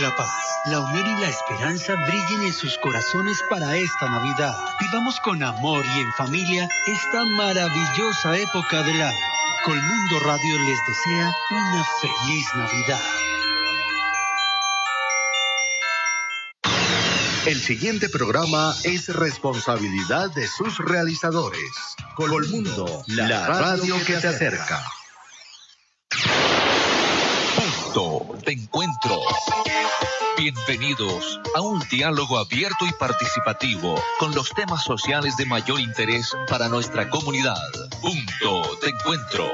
La paz, la unión y la esperanza brillen en sus corazones para esta Navidad. Vivamos con amor y en familia esta maravillosa época del año. Colmundo Radio les desea una feliz Navidad. El siguiente programa es responsabilidad de sus realizadores. Colmundo, la radio que se acerca. Punto de encuentro. Bienvenidos a un diálogo abierto y participativo con los temas sociales de mayor interés para nuestra comunidad. Punto de encuentro.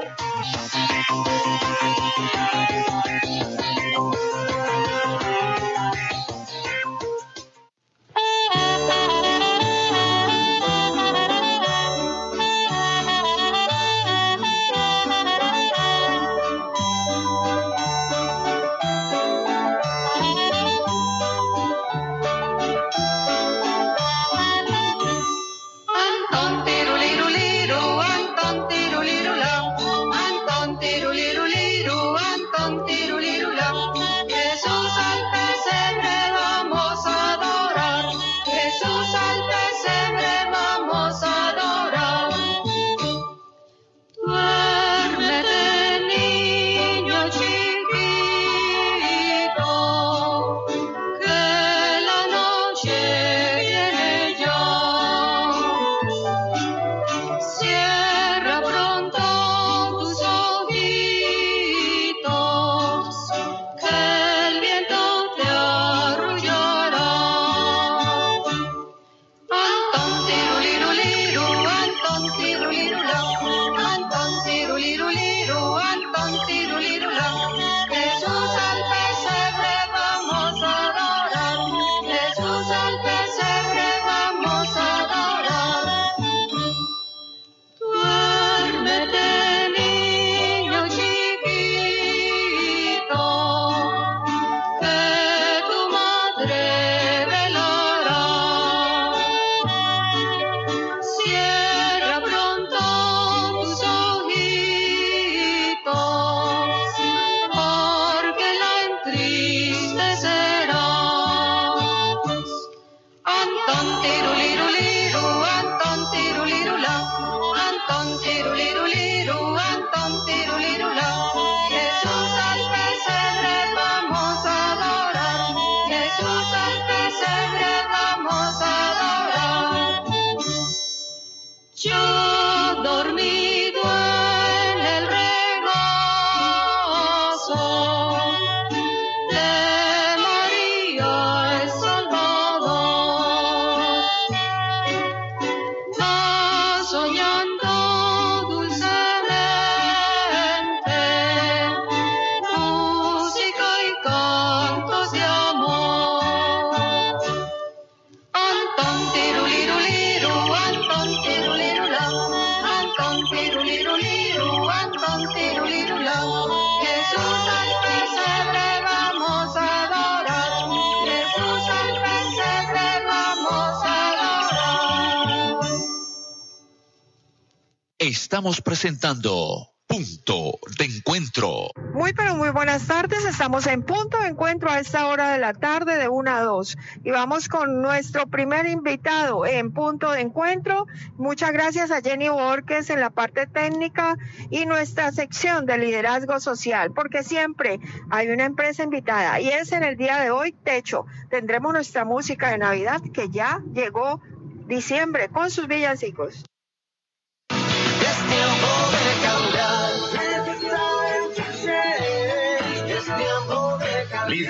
Estamos presentando Punto de Encuentro. Muy pero muy buenas tardes. Estamos en Punto de Encuentro a esta hora de la tarde de 1 a 2. Y vamos con nuestro primer invitado en Punto de Encuentro. Muchas gracias a Jenny Borges en la parte técnica y nuestra sección de liderazgo social, porque siempre hay una empresa invitada y es en el día de hoy Techo. Tendremos nuestra música de Navidad que ya llegó diciembre con sus villancicos.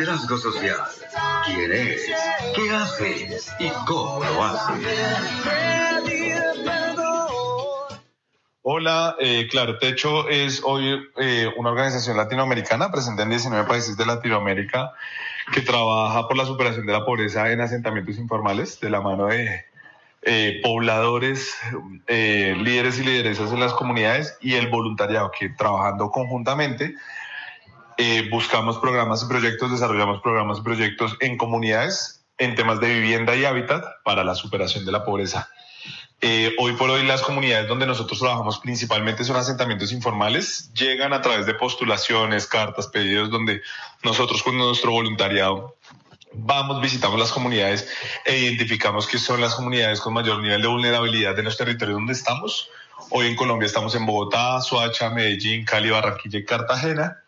Social. ¿Quién es? ¿Qué hace? ¿Y cómo lo hace? Hola, eh, Claro Techo es hoy eh, una organización latinoamericana presente en 19 países de Latinoamérica que trabaja por la superación de la pobreza en asentamientos informales de la mano de eh, pobladores, eh, líderes y lideresas en las comunidades y el voluntariado que trabajando conjuntamente eh, buscamos programas y proyectos, desarrollamos programas y proyectos en comunidades en temas de vivienda y hábitat para la superación de la pobreza. Eh, hoy por hoy las comunidades donde nosotros trabajamos principalmente son asentamientos informales, llegan a través de postulaciones, cartas, pedidos, donde nosotros con nuestro voluntariado vamos, visitamos las comunidades e identificamos que son las comunidades con mayor nivel de vulnerabilidad de los territorios donde estamos. Hoy en Colombia estamos en Bogotá, Soacha, Medellín, Cali, Barranquilla y Cartagena.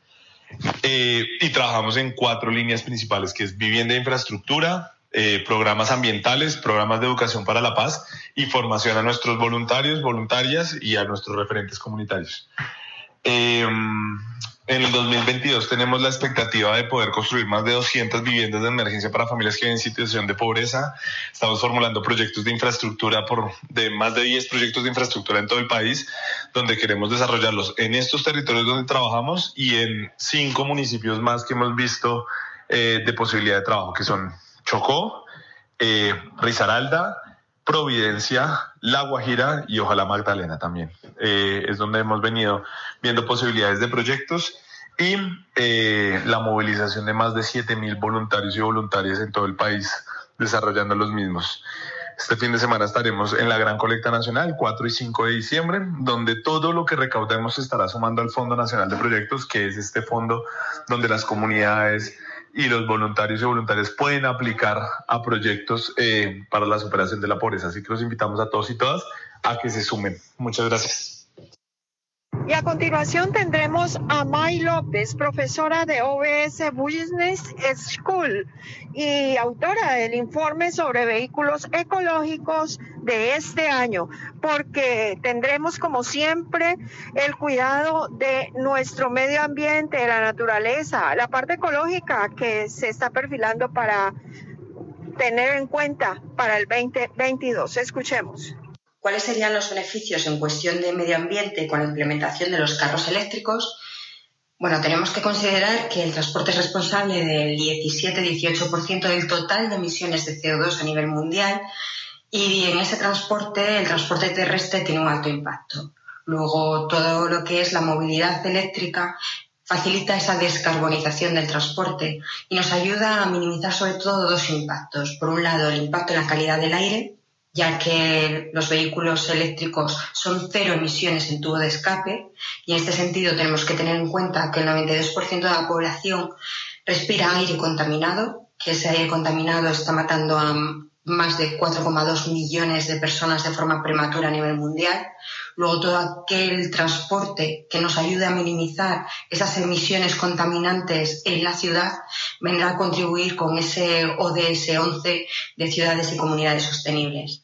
Eh, y trabajamos en cuatro líneas principales, que es vivienda e infraestructura, eh, programas ambientales, programas de educación para la paz y formación a nuestros voluntarios, voluntarias y a nuestros referentes comunitarios. Eh, en el 2022 tenemos la expectativa de poder construir más de 200 viviendas de emergencia para familias que viven en situación de pobreza. Estamos formulando proyectos de infraestructura por de más de 10 proyectos de infraestructura en todo el país, donde queremos desarrollarlos en estos territorios donde trabajamos y en cinco municipios más que hemos visto eh, de posibilidad de trabajo, que son Chocó, eh, Risaralda, Providencia, La Guajira y ojalá Magdalena también. Eh, es donde hemos venido viendo posibilidades de proyectos y eh, la movilización de más de 7 mil voluntarios y voluntarias en todo el país desarrollando los mismos. Este fin de semana estaremos en la Gran Colecta Nacional, 4 y 5 de diciembre, donde todo lo que recaudemos estará sumando al Fondo Nacional de Proyectos, que es este fondo donde las comunidades y los voluntarios y voluntarias pueden aplicar a proyectos eh, para la superación de la pobreza. Así que los invitamos a todos y todas a que se sumen. Muchas gracias. Y a continuación tendremos a May López, profesora de OBS Business School y autora del informe sobre vehículos ecológicos de este año, porque tendremos como siempre el cuidado de nuestro medio ambiente, de la naturaleza, la parte ecológica que se está perfilando para tener en cuenta para el 2022. Escuchemos. ¿Cuáles serían los beneficios en cuestión de medio ambiente con la implementación de los carros eléctricos? Bueno, tenemos que considerar que el transporte es responsable del 17-18% del total de emisiones de CO2 a nivel mundial y en ese transporte, el transporte terrestre tiene un alto impacto. Luego, todo lo que es la movilidad eléctrica facilita esa descarbonización del transporte y nos ayuda a minimizar sobre todo dos impactos. Por un lado, el impacto en la calidad del aire ya que los vehículos eléctricos son cero emisiones en tubo de escape y en este sentido tenemos que tener en cuenta que el 92% de la población respira aire contaminado, que ese aire contaminado está matando a más de 4,2 millones de personas de forma prematura a nivel mundial. Luego todo aquel transporte que nos ayude a minimizar esas emisiones contaminantes en la ciudad vendrá a contribuir con ese ODS 11 de ciudades y comunidades sostenibles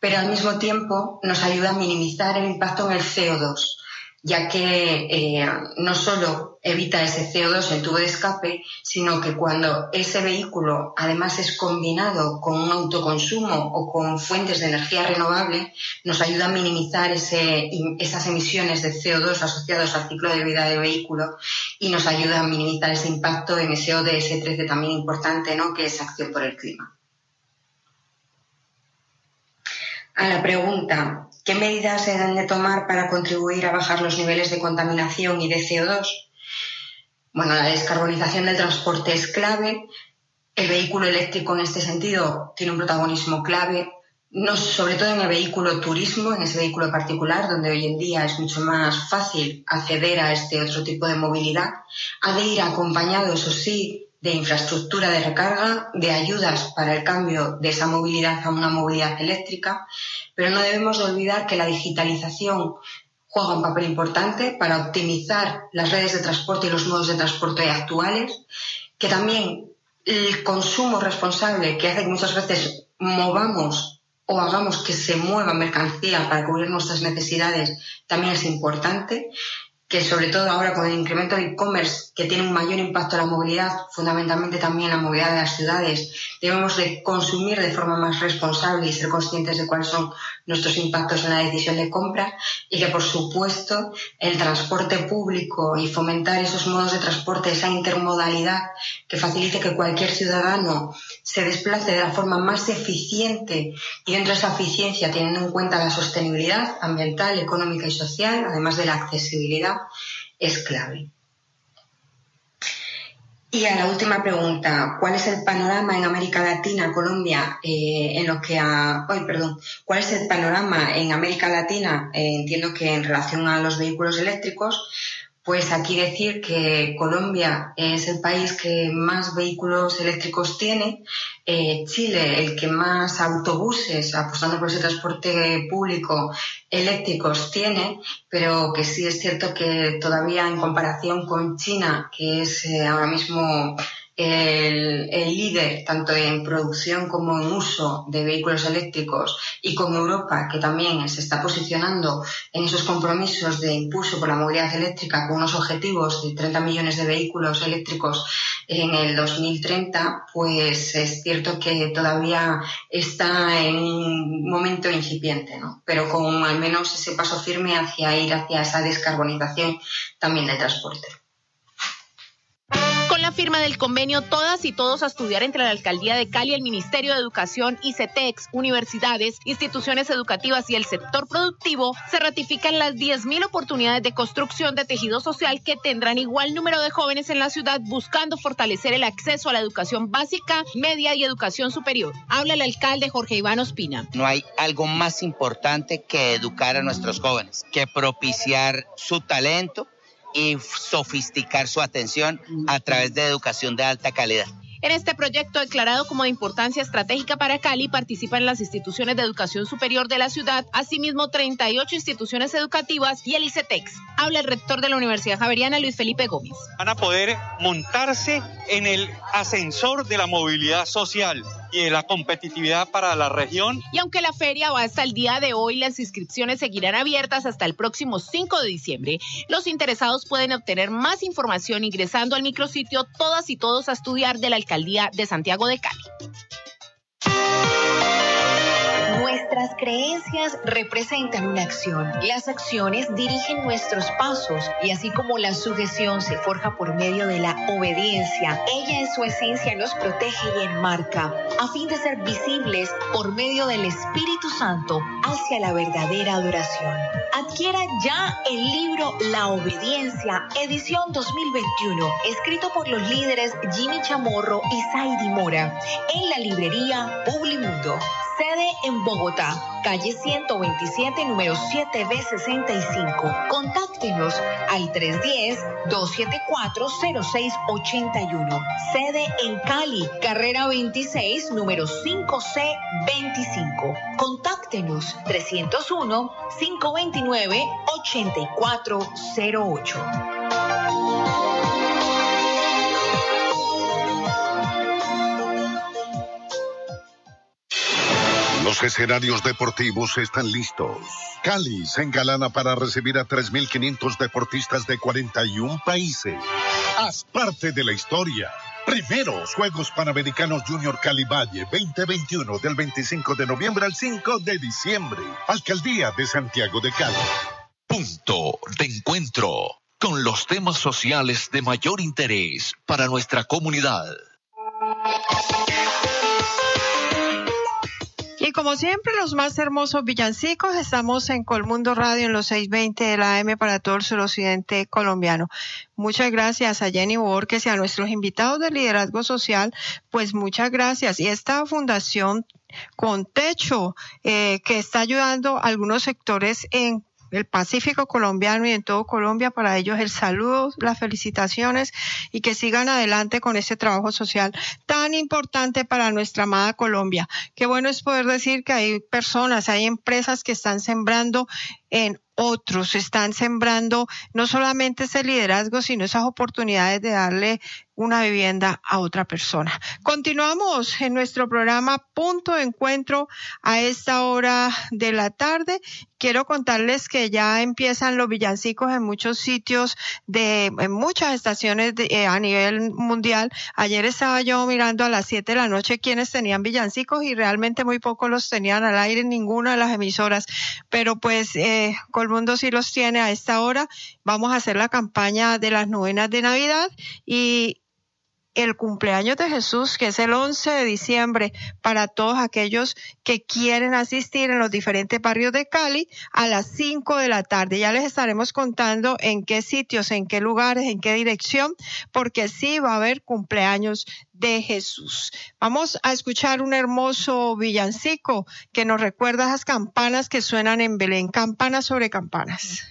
pero al mismo tiempo nos ayuda a minimizar el impacto en el CO2, ya que eh, no solo evita ese CO2 en tubo de escape, sino que cuando ese vehículo además es combinado con un autoconsumo o con fuentes de energía renovable, nos ayuda a minimizar esas emisiones de CO2 asociadas al ciclo de vida del vehículo y nos ayuda a minimizar ese impacto en ese ODS 13 también importante, ¿no? que es acción por el clima. A la pregunta ¿qué medidas se deben de tomar para contribuir a bajar los niveles de contaminación y de CO2? Bueno, la descarbonización del transporte es clave. El vehículo eléctrico en este sentido tiene un protagonismo clave, no, sobre todo en el vehículo turismo, en ese vehículo particular, donde hoy en día es mucho más fácil acceder a este otro tipo de movilidad. Ha de ir acompañado, eso sí, de infraestructura de recarga, de ayudas para el cambio de esa movilidad a una movilidad eléctrica, pero no debemos olvidar que la digitalización juega un papel importante para optimizar las redes de transporte y los modos de transporte actuales, que también el consumo responsable que hace que muchas veces movamos o hagamos que se mueva mercancía para cubrir nuestras necesidades también es importante que sobre todo ahora con el incremento del e-commerce que tiene un mayor impacto en la movilidad, fundamentalmente también en la movilidad de las ciudades, debemos de consumir de forma más responsable y ser conscientes de cuáles son nuestros impactos en la decisión de compra y que por supuesto el transporte público y fomentar esos modos de transporte, esa intermodalidad que facilite que cualquier ciudadano se desplace de la forma más eficiente y dentro de esa eficiencia teniendo en cuenta la sostenibilidad ambiental, económica y social, además de la accesibilidad, es clave. Y a la última pregunta, ¿cuál es el panorama en América Latina, Colombia, eh, en lo que a, hoy, perdón, cuál es el panorama en América Latina? Eh, entiendo que en relación a los vehículos eléctricos, pues aquí decir que Colombia es el país que más vehículos eléctricos tiene, eh, Chile el que más autobuses, apostando por ese transporte público eléctricos tiene, pero que sí es cierto que todavía en comparación con China, que es eh, ahora mismo el, líder tanto en producción como en uso de vehículos eléctricos y con Europa, que también se está posicionando en esos compromisos de impulso por la movilidad eléctrica con unos objetivos de 30 millones de vehículos eléctricos en el 2030, pues es cierto que todavía está en un momento incipiente, ¿no? pero con al menos ese paso firme hacia ir hacia esa descarbonización también del transporte firma del convenio Todas y Todos a estudiar entre la Alcaldía de Cali, el Ministerio de Educación, ICETEX, universidades, instituciones educativas y el sector productivo, se ratifican las 10.000 oportunidades de construcción de tejido social que tendrán igual número de jóvenes en la ciudad buscando fortalecer el acceso a la educación básica, media y educación superior. Habla el alcalde Jorge Iván Ospina. No hay algo más importante que educar a nuestros jóvenes, que propiciar su talento y sofisticar su atención a través de educación de alta calidad. En este proyecto declarado como de importancia estratégica para Cali participan las instituciones de educación superior de la ciudad, asimismo 38 instituciones educativas y el ICETEX. Habla el rector de la Universidad Javeriana, Luis Felipe Gómez. Van a poder montarse en el ascensor de la movilidad social y la competitividad para la región. Y aunque la feria va hasta el día de hoy, las inscripciones seguirán abiertas hasta el próximo 5 de diciembre. Los interesados pueden obtener más información ingresando al micrositio Todas y Todos a estudiar de la Alcaldía de Santiago de Cali. Nuestras creencias representan una acción. Las acciones dirigen nuestros pasos y así como la sujeción se forja por medio de la obediencia, ella en su esencia nos protege y enmarca a fin de ser visibles por medio del Espíritu Santo hacia la verdadera adoración. Adquiera ya el libro La Obediencia, edición 2021, escrito por los líderes Jimmy Chamorro y Saidi Mora, en la librería Publimundo. Sede en Bogotá, calle 127, número 7B65. Contáctenos al 310-274-0681. Sede en Cali, carrera 26, número 5C25. Contáctenos 301-529-8408. Los escenarios deportivos están listos. Cali se engalana para recibir a 3.500 deportistas de 41 países. Haz parte de la historia. Primeros Juegos Panamericanos Junior Cali Valle 2021 del 25 de noviembre al 5 de diciembre. Alcaldía de Santiago de Cali. Punto de encuentro con los temas sociales de mayor interés para nuestra comunidad. Como siempre, los más hermosos villancicos, estamos en Colmundo Radio en los 620 de la AM para todo el suroccidente colombiano. Muchas gracias a Jenny Borges y a nuestros invitados de liderazgo social, pues muchas gracias. Y esta fundación con techo eh, que está ayudando a algunos sectores en el Pacífico colombiano y en todo Colombia. Para ellos el saludo, las felicitaciones y que sigan adelante con este trabajo social tan importante para nuestra amada Colombia. Qué bueno es poder decir que hay personas, hay empresas que están sembrando en otros, están sembrando no solamente ese liderazgo, sino esas oportunidades de darle una vivienda a otra persona. Continuamos en nuestro programa Punto de Encuentro a esta hora de la tarde. Quiero contarles que ya empiezan los villancicos en muchos sitios de en muchas estaciones eh, a nivel mundial. Ayer estaba yo mirando a las 7 de la noche quienes tenían villancicos y realmente muy pocos los tenían al aire en ninguna de las emisoras. Pero pues eh, Colmundo sí los tiene a esta hora. Vamos a hacer la campaña de las novenas de Navidad y el cumpleaños de Jesús, que es el 11 de diciembre, para todos aquellos que quieren asistir en los diferentes barrios de Cali a las 5 de la tarde. Ya les estaremos contando en qué sitios, en qué lugares, en qué dirección, porque sí va a haber cumpleaños de Jesús. Vamos a escuchar un hermoso villancico que nos recuerda esas campanas que suenan en Belén, campanas sobre campanas.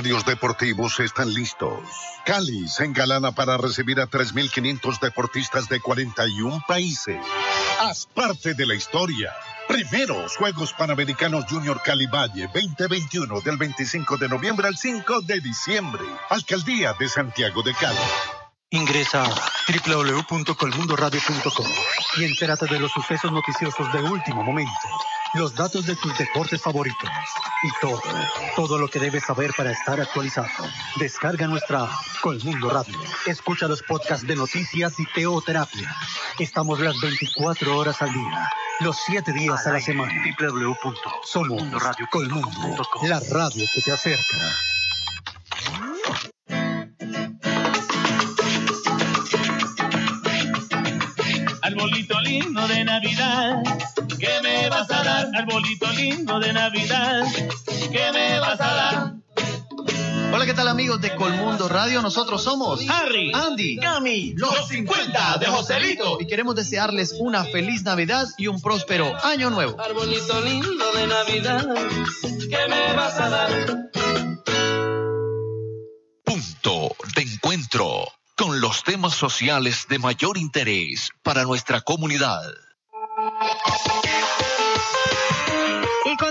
Deportivos están listos. Cali se engalana para recibir a 3.500 deportistas de 41 países. Haz parte de la historia. Primeros Juegos Panamericanos Junior Cali Valle 2021 del 25 de noviembre al 5 de diciembre. Alcaldía de Santiago de Cali. Ingresa a www.colmundoradio.com y entérate de los sucesos noticiosos de último momento los datos de tus deportes favoritos y todo, todo lo que debes saber para estar actualizado. Descarga nuestra Colmundo Radio. Escucha los podcasts de noticias y teoterapia. Estamos las 24 horas al día, los 7 días a la semana. www.colmundo.com la radio que te acerca. Arbolito lindo de Navidad ¿Qué me vas a dar, arbolito lindo de Navidad? ¿Qué me vas a dar? Hola, ¿qué tal amigos de Colmundo Radio? Nosotros somos Harry, Andy, Cami, los 50 de Joselito. Y queremos desearles una feliz Navidad y un próspero año nuevo. Arbolito lindo de Navidad, ¿qué me vas a dar? Punto de encuentro con los temas sociales de mayor interés para nuestra comunidad. Thank you.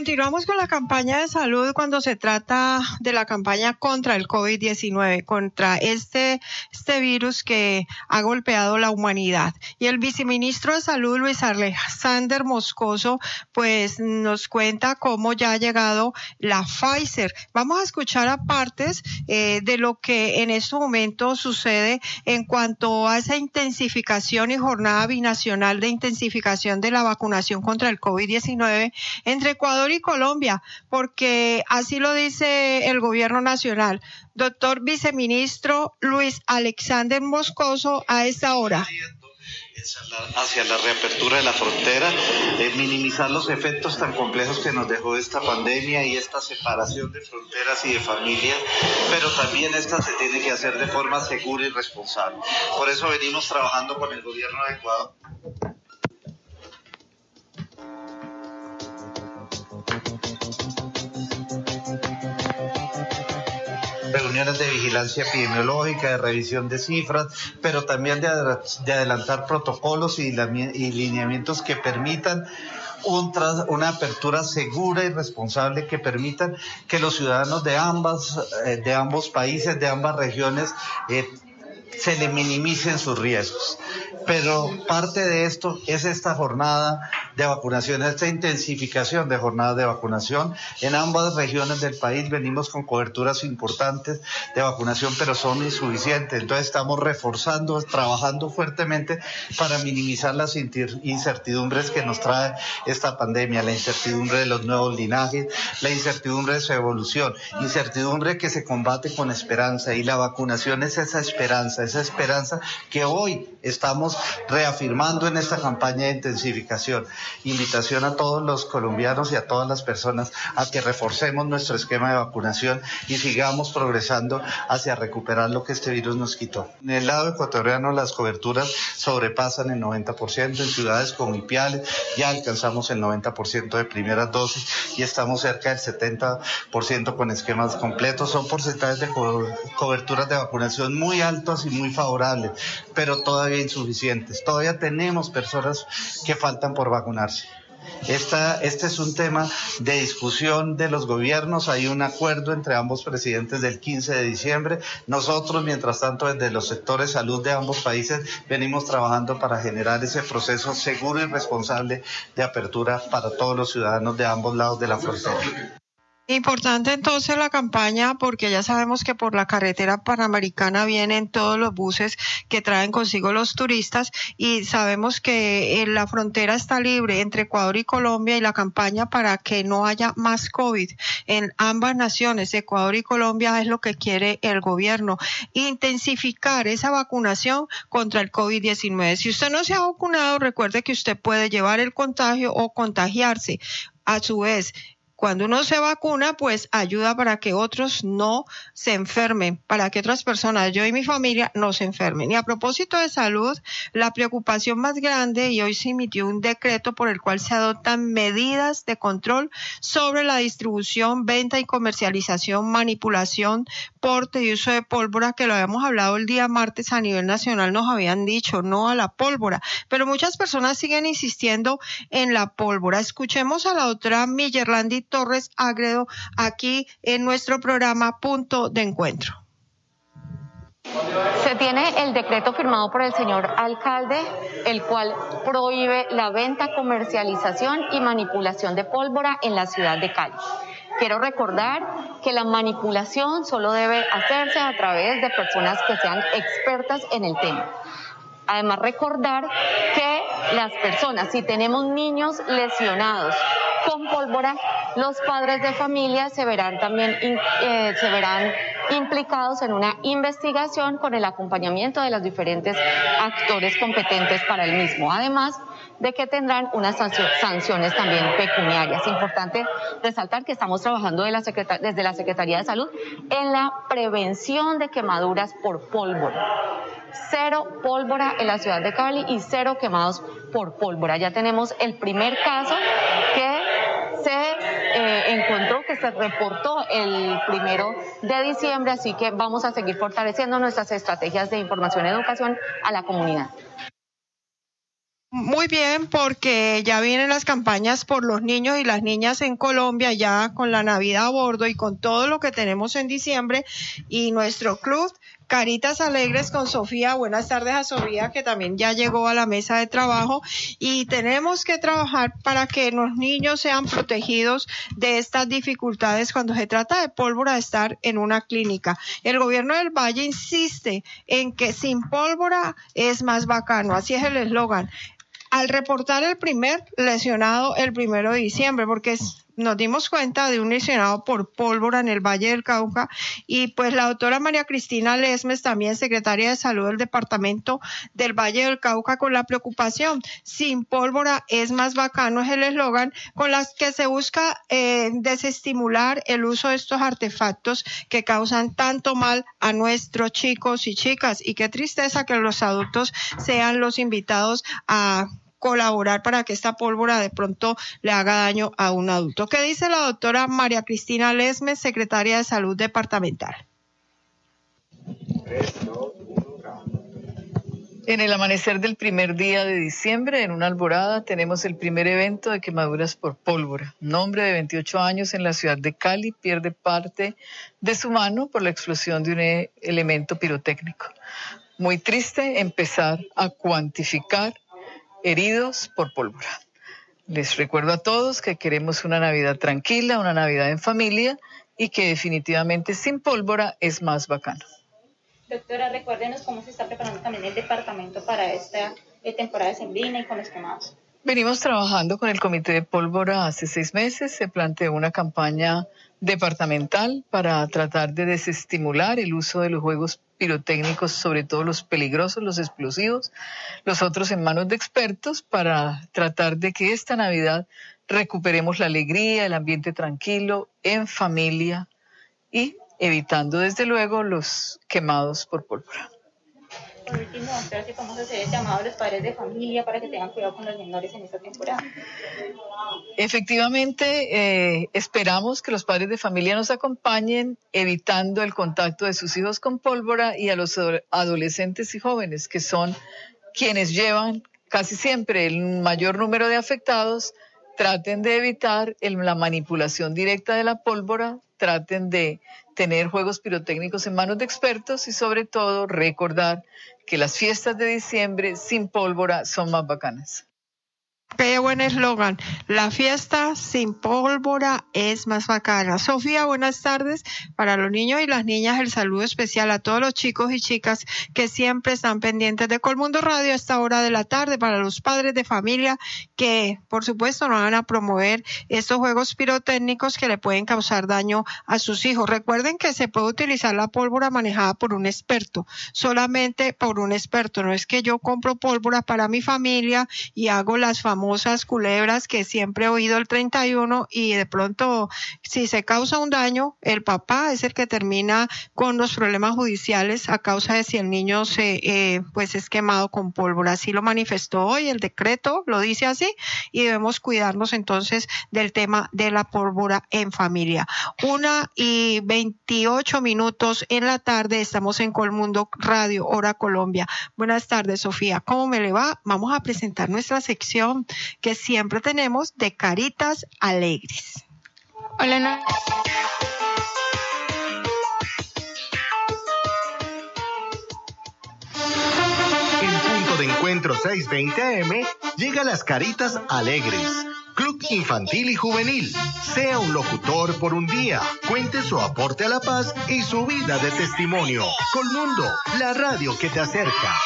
Continuamos con la campaña de salud cuando se trata de la campaña contra el COVID-19, contra este, este virus que ha golpeado la humanidad. Y el viceministro de Salud, Luis Alexander Moscoso, pues nos cuenta cómo ya ha llegado la Pfizer. Vamos a escuchar a partes eh, de lo que en este momento sucede en cuanto a esa intensificación y jornada binacional de intensificación de la vacunación contra el COVID-19 entre Ecuador y Colombia, porque así lo dice el gobierno nacional. Doctor viceministro Luis Alexander Moscoso, a esta hora hacia la reapertura de la frontera, eh, minimizar los efectos tan complejos que nos dejó esta pandemia y esta separación de fronteras y de familias, pero también esta se tiene que hacer de forma segura y responsable. Por eso venimos trabajando con el gobierno de Ecuador. De vigilancia epidemiológica, de revisión de cifras, pero también de, adelantar protocolos y, lineamientos que permitan una apertura segura y responsable que permitan que los ciudadanos de ambas eh, de ambos países, de ambas regiones eh, se le minimicen sus riesgos. Pero parte de esto es esta jornada de vacunación, esta intensificación de jornadas de vacunación. En ambas regiones del país venimos con coberturas importantes de vacunación, pero son insuficientes. Entonces estamos reforzando, trabajando fuertemente para minimizar las incertidumbres que nos trae esta pandemia, la incertidumbre de los nuevos linajes, la incertidumbre de su evolución, incertidumbre que se combate con esperanza y la vacunación es esa esperanza, esa esperanza que hoy estamos reafirmando en esta campaña de intensificación invitación a todos los colombianos y a todas las personas a que reforcemos nuestro esquema de vacunación y sigamos progresando hacia recuperar lo que este virus nos quitó. En el lado ecuatoriano las coberturas sobrepasan el 90%, en ciudades como Ipiales ya alcanzamos el 90% de primeras dosis y estamos cerca del 70% con esquemas completos. Son porcentajes de coberturas de vacunación muy altos y muy favorables, pero todavía insuficientes. Todavía tenemos personas que faltan por vacunar este es un tema de discusión de los gobiernos. Hay un acuerdo entre ambos presidentes del 15 de diciembre. Nosotros, mientras tanto, desde los sectores salud de ambos países, venimos trabajando para generar ese proceso seguro y responsable de apertura para todos los ciudadanos de ambos lados de la frontera. Importante entonces la campaña porque ya sabemos que por la carretera panamericana vienen todos los buses que traen consigo los turistas y sabemos que eh, la frontera está libre entre Ecuador y Colombia y la campaña para que no haya más COVID en ambas naciones, Ecuador y Colombia, es lo que quiere el gobierno. Intensificar esa vacunación contra el COVID-19. Si usted no se ha vacunado, recuerde que usted puede llevar el contagio o contagiarse. A su vez, cuando uno se vacuna, pues ayuda para que otros no se enfermen, para que otras personas, yo y mi familia, no se enfermen. Y a propósito de salud, la preocupación más grande, y hoy se emitió un decreto por el cual se adoptan medidas de control sobre la distribución, venta y comercialización, manipulación, porte y uso de pólvora, que lo habíamos hablado el día martes a nivel nacional, nos habían dicho no a la pólvora, pero muchas personas siguen insistiendo en la pólvora. Escuchemos a la doctora Millerlandi Torres Agredo aquí en nuestro programa Punto de Encuentro. Se tiene el decreto firmado por el señor alcalde, el cual prohíbe la venta, comercialización y manipulación de pólvora en la ciudad de Cali. Quiero recordar que la manipulación solo debe hacerse a través de personas que sean expertas en el tema. Además, recordar que las personas, si tenemos niños lesionados con pólvora, los padres de familia se verán también eh, se verán implicados en una investigación con el acompañamiento de los diferentes actores competentes para el mismo. Además, de que tendrán unas sanciones también pecuniarias. Importante resaltar que estamos trabajando desde la Secretaría de Salud en la prevención de quemaduras por pólvora. Cero pólvora en la ciudad de Cali y cero quemados por pólvora. Ya tenemos el primer caso que se eh, encontró, que se reportó el primero de diciembre, así que vamos a seguir fortaleciendo nuestras estrategias de información y educación a la comunidad. Muy bien, porque ya vienen las campañas por los niños y las niñas en Colombia, ya con la Navidad a bordo y con todo lo que tenemos en diciembre. Y nuestro club Caritas Alegres con Sofía. Buenas tardes a Sofía, que también ya llegó a la mesa de trabajo. Y tenemos que trabajar para que los niños sean protegidos de estas dificultades cuando se trata de pólvora de estar en una clínica. El gobierno del Valle insiste en que sin pólvora es más bacano. Así es el eslogan al reportar el primer lesionado el primero de diciembre, porque es nos dimos cuenta de un lesionado por pólvora en el Valle del Cauca y pues la doctora María Cristina Lesmes, también secretaria de salud del departamento del Valle del Cauca, con la preocupación, sin pólvora es más bacano, es el eslogan con las que se busca eh, desestimular el uso de estos artefactos que causan tanto mal a nuestros chicos y chicas. Y qué tristeza que los adultos sean los invitados a colaborar para que esta pólvora de pronto le haga daño a un adulto. ¿Qué dice la doctora María Cristina Lesmes, secretaria de Salud Departamental? En el amanecer del primer día de diciembre, en una alborada, tenemos el primer evento de quemaduras por pólvora. Un hombre de 28 años en la ciudad de Cali pierde parte de su mano por la explosión de un e-, elemento pirotécnico. Muy triste empezar a cuantificar heridos por pólvora. Les recuerdo a todos que queremos una Navidad tranquila, una Navidad en familia y que definitivamente sin pólvora es más bacano. Doctora, recuérdenos cómo se está preparando también el departamento para esta eh, temporada de sembrina y con los quemados. Venimos trabajando con el Comité de Pólvora hace seis meses. Se planteó una campaña departamental para tratar de desestimular el uso de los juegos pirotécnicos, sobre todo los peligrosos, los explosivos, los otros en manos de expertos, para tratar de que esta Navidad recuperemos la alegría, el ambiente tranquilo, en familia y evitando desde luego los quemados por pólvora. Último, doctora, si podemos el llamado a los padres de familia para que tengan cuidado con los menores en esta temporada. Efectivamente, eh, esperamos que los padres de familia nos acompañen evitando el contacto de sus hijos con pólvora y a los adolescentes y jóvenes, que son quienes llevan casi siempre el mayor número de afectados, traten de evitar la manipulación directa de la pólvora, traten de tener juegos pirotécnicos en manos de expertos y sobre todo recordar que las fiestas de diciembre sin pólvora son más bacanas. Qué buen eslogan. La fiesta sin pólvora es más bacana. Sofía, buenas tardes. Para los niños y las niñas, el saludo especial a todos los chicos y chicas que siempre están pendientes de Colmundo Radio a esta hora de la tarde. Para los padres de familia que, por supuesto, no van a promover estos juegos pirotécnicos que le pueden causar daño a sus hijos. Recuerden que se puede utilizar la pólvora manejada por un experto, solamente por un experto. No es que yo compro pólvora para mi familia y hago las famosas famosas culebras que siempre he oído el 31 y de pronto si se causa un daño, el papá es el que termina con los problemas judiciales a causa de si el niño se eh, pues es quemado con pólvora. Así lo manifestó hoy el decreto, lo dice así y debemos cuidarnos entonces del tema de la pólvora en familia. Una y 28 minutos en la tarde estamos en Colmundo Radio, Hora Colombia. Buenas tardes, Sofía. ¿Cómo me le va? Vamos a presentar nuestra sección que siempre tenemos de caritas alegres. Hola, no. En punto de encuentro 620 AM llega las caritas alegres. Club Infantil y Juvenil. Sea un locutor por un día. Cuente su aporte a la paz y su vida de testimonio. Colmundo, la radio que te acerca.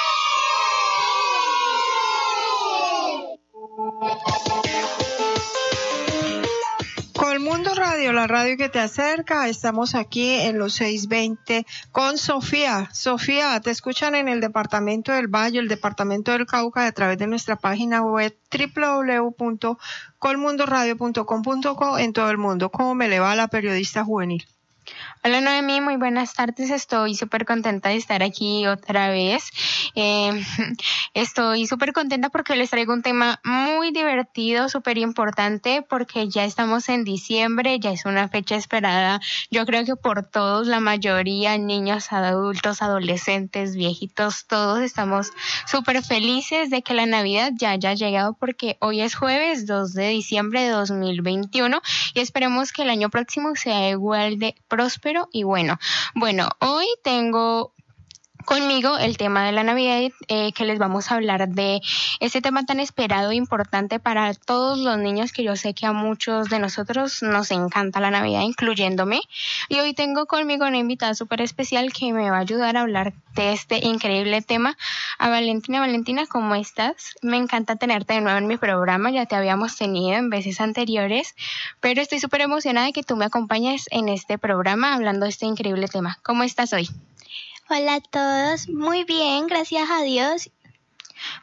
Mundo Radio, la radio que te acerca. Estamos aquí en los 620 con Sofía. Sofía, te escuchan en el departamento del Valle, el departamento del Cauca, a través de nuestra página web www.colmundoradio.com.co en todo el mundo. ¿Cómo me le va a la periodista juvenil? Hola Noemí, muy buenas tardes. Estoy súper contenta de estar aquí otra vez. Eh, estoy súper contenta porque les traigo un tema muy divertido, súper importante, porque ya estamos en diciembre, ya es una fecha esperada, yo creo que por todos, la mayoría, niños, adultos, adolescentes, viejitos, todos estamos súper felices de que la Navidad ya haya llegado porque hoy es jueves 2 de diciembre de 2021 y esperemos que el año próximo sea igual de próspero y bueno. Bueno, hoy tengo conmigo el tema de la Navidad, eh, que les vamos a hablar de este tema tan esperado e importante para todos los niños, que yo sé que a muchos de nosotros nos encanta la Navidad, incluyéndome. Y hoy tengo conmigo una invitada súper especial que me va a ayudar a hablar de este increíble tema. A Valentina, Valentina, ¿cómo estás? Me encanta tenerte de nuevo en mi programa, ya te habíamos tenido en veces anteriores, pero estoy súper emocionada de que tú me acompañes en este programa hablando de este increíble tema. ¿Cómo estás hoy? Hola a todos, muy bien, gracias a Dios.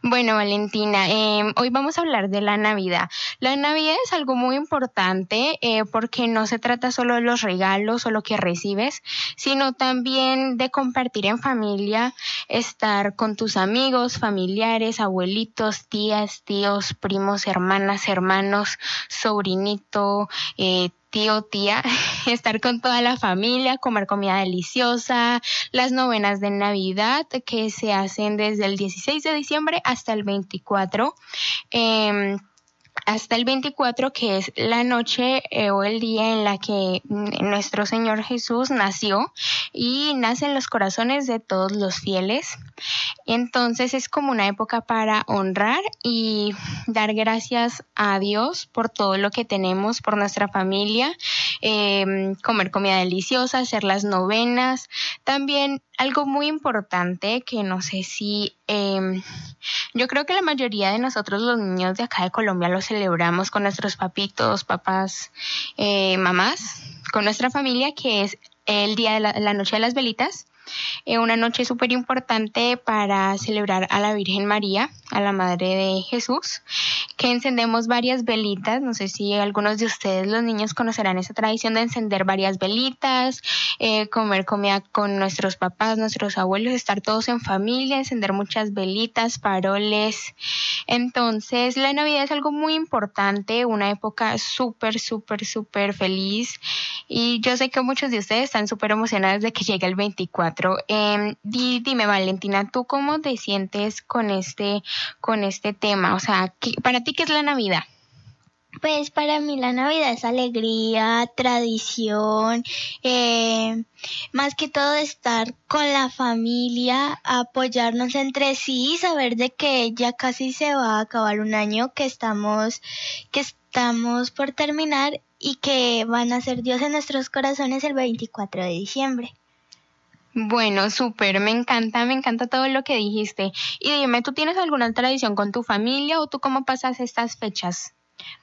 Bueno, Valentina, em, hoy vamos a hablar de la Navidad. La Navidad es algo muy importante eh, porque no se trata solo de los regalos o lo que recibes, sino también de compartir en familia, estar con tus amigos, familiares, abuelitos, tías, tíos, primos, hermanas, hermanos, sobrinito, eh, tío, tía, estar con toda la familia, comer comida deliciosa, las novenas de Navidad que se hacen desde el 16 de diciembre hasta el 24. Eh, hasta el 24, que es la noche eh, o el día en la que nuestro Señor Jesús nació y nace en los corazones de todos los fieles. Entonces es como una época para honrar y dar gracias a Dios por todo lo que tenemos, por nuestra familia, eh, comer comida deliciosa, hacer las novenas. También algo muy importante que no sé si em, yo creo que la mayoría de nosotros los niños de acá de Colombia lo celebramos con nuestros papitos, papás, eh, mamás, con nuestra familia que es el día de la noche de las velitas eh, una noche súper importante para celebrar a la Virgen María, a la Madre de Jesús, que encendemos varias velitas. No sé si algunos de ustedes, los niños, conocerán esa tradición de encender varias velitas, eh, comer comida con nuestros papás, nuestros abuelos, estar todos en familia, encender muchas velitas, paroles. Entonces, la Navidad es algo muy importante, una época súper, súper, súper feliz. Y yo sé que muchos de ustedes están súper emocionados de que llegue el 24 Em, dime, Valentina, ¿tú cómo te sientes con este, con este tema? O sea, ¿para ti qué es la Navidad? Pues para mí la Navidad es alegría, tradición, eh, más que todo estar con la familia, apoyarnos entre sí, saber de que ya casi se va a acabar un año, que estamos, que estamos por terminar y que van a ser Dios en nuestros corazones el 24 de diciembre. Bueno, súper, me encanta, me encanta todo lo que dijiste. Y dime, ¿tú tienes alguna tradición con tu familia o tú cómo pasas estas fechas?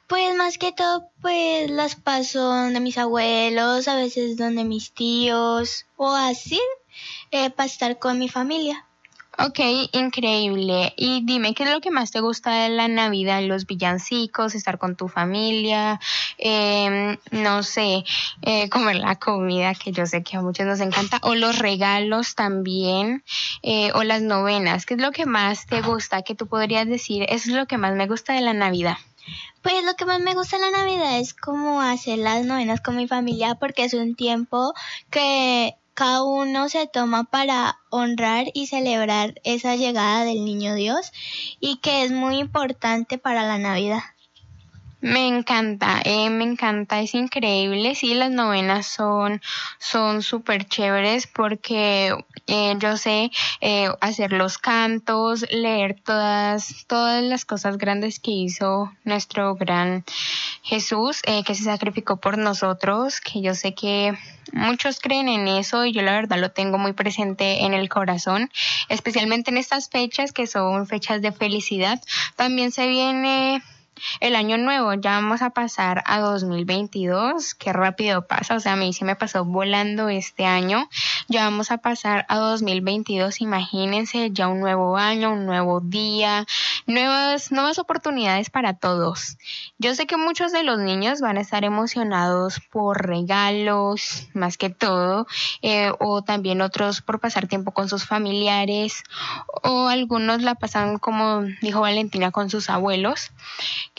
Pues más que todo, pues las paso donde mis abuelos, a veces donde mis tíos o así, eh, para estar con mi familia. Ok, increíble. Y dime, ¿qué es lo que más te gusta de la Navidad? ¿Los villancicos, estar con tu familia? Em, no sé, eh, comer la comida, que yo sé que a muchos nos encanta, o los regalos también, eh, o las novenas. ¿Qué es lo que más te gusta? Que tú podrías decir, eso es lo que más me gusta de la Navidad. Pues lo que más me gusta de la Navidad es como hacer las novenas con mi familia porque es un tiempo que cada uno se toma para honrar y celebrar esa llegada del niño Dios y que es muy importante para la Navidad. Me encanta, eh, me encanta, es increíble. Sí, las novenas son son súper chéveres porque eh, yo sé eh, hacer los cantos, leer todas todas las cosas grandes que hizo nuestro gran Jesús, eh, que se sacrificó por nosotros, que yo sé que muchos creen en eso y yo la verdad lo tengo muy presente en el corazón, especialmente en estas fechas que son fechas de felicidad. También se viene el año nuevo, ya vamos a pasar a 2022, qué rápido pasa, o sea, a mí sí me pasó volando este año, ya vamos a pasar a 2022, imagínense, ya un nuevo año, un nuevo día, nuevas, nuevas oportunidades para todos. Yo sé que muchos de los niños van a estar emocionados por regalos, más que todo, eh, o también otros por pasar tiempo con sus familiares, o algunos la pasan, como dijo Valentina, con sus abuelos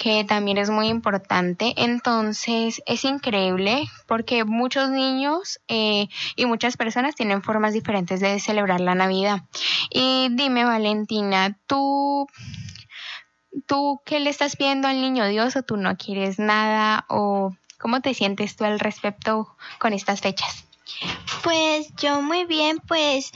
que también es muy importante. Entonces es increíble porque muchos niños eh, y muchas personas tienen formas diferentes de celebrar la Navidad. Y dime, Valentina, ¿tú, tú qué le estás pidiendo al niño Dios o tú no quieres nada o cómo te sientes tú al respecto con estas fechas? Pues yo muy bien, pues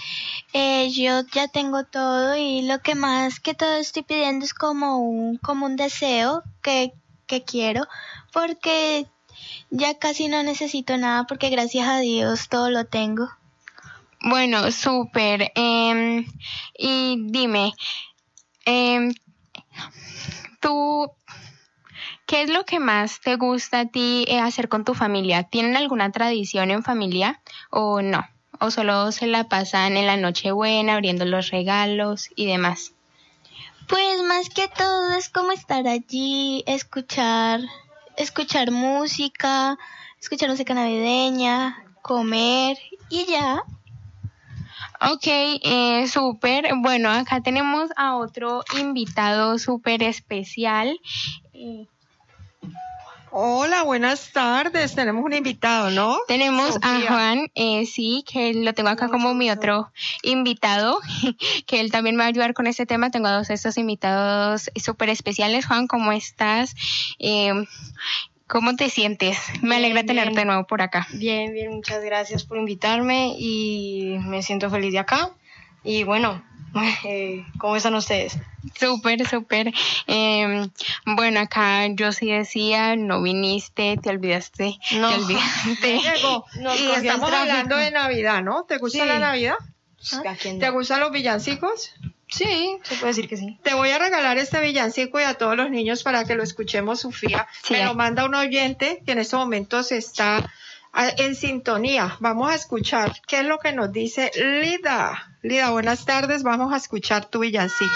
Eh, yo ya tengo todo y lo que más que todo estoy pidiendo es como un, como un deseo que, que quiero, porque ya casi no necesito nada, porque gracias a Dios todo lo tengo. Bueno, súper. Em, y dime, em, tú, ¿qué es lo que más te gusta a ti eh, hacer con tu familia? ¿Tienen alguna tradición en familia o no? ¿O solo se la pasan en la Nochebuena abriendo los regalos y demás? Pues más que todo es como estar allí, escuchar, escuchar música, escuchar música navideña, comer y ya. Ok, eh, súper. Bueno, acá tenemos a otro invitado súper especial. Eh, Hola, buenas tardes. Tenemos un invitado, ¿no? Tenemos a. Juan, eh, sí, que lo tengo acá como mi otro invitado, que él también me va a ayudar con este tema. Tengo a dos de estos invitados súper especiales. Juan, ¿cómo estás? Eh, ¿Cómo te sientes? Me alegra Bien, tenerte bien. de nuevo por acá. Bien, bien, muchas gracias por invitarme y me siento feliz de acá. Y bueno, eh, ¿cómo están ustedes? Súper, súper. Eh, bueno, acá yo sí decía, no viniste, te olvidaste, No. te olvidaste. Ya llegó. Nos y estamos hablando de Navidad, ¿no? ¿Te gusta Sí. la Navidad? ¿A quién no? ¿Te gustan los villancicos? Sí, se puede decir que sí. Te voy a regalar este villancico y a todos los niños para que lo escuchemos, Sofía. Sí. Me lo manda un oyente que en estos momentos está ah, en sintonía. Vamos a escuchar qué es lo que nos dice Lida. Lida, buenas tardes. Vamos a escuchar tu villancico.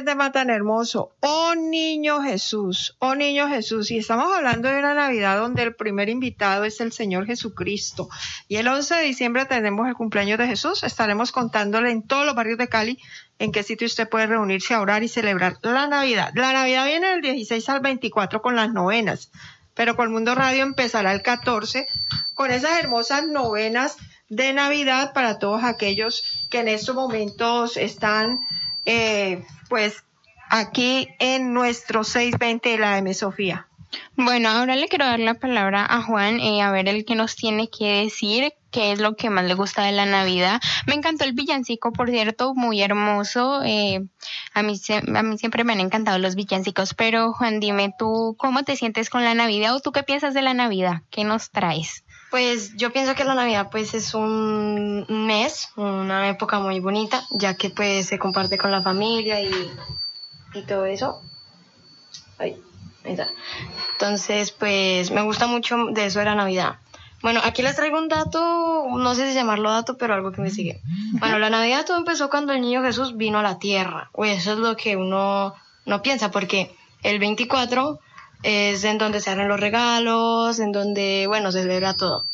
Qué tema tan hermoso. Oh niño Jesús, oh niño Jesús. Y estamos hablando de una Navidad donde el primer invitado es el Señor Jesucristo. Y el 11 de diciembre tenemos el cumpleaños de Jesús. Estaremos contándole en todos los barrios de Cali en qué sitio usted puede reunirse a orar y celebrar la Navidad. La Navidad viene del 16 al 24 con las novenas. Pero con Mundo Radio empezará el 14 con esas hermosas novenas de Navidad para todos aquellos que en estos momentos están eh, pues aquí en nuestro 620 de la M Sofía. Bueno, ahora le quiero dar la palabra a Juan, eh, a ver el que nos tiene que decir qué es lo que más le gusta de la Navidad. Me encantó el villancico, por cierto, muy hermoso. eh, a, mí, a mí siempre me han encantado los villancicos, pero Juan, dime tú, ¿cómo te sientes con la Navidad o tú qué piensas de la Navidad? ¿Qué nos traes? Pues yo pienso que la Navidad pues es un mes, una época muy bonita, ya que pues se comparte con la familia y, y todo eso. Ay, ahí. Entonces pues me gusta mucho de eso de la Navidad. Bueno, aquí les traigo un dato, no sé si llamarlo dato, pero algo que me sigue. Bueno, la Navidad todo empezó cuando el niño Jesús vino a la tierra. O eso es lo que uno no piensa, porque el 24 es en donde se abren los regalos, en donde, bueno, se celebra todo.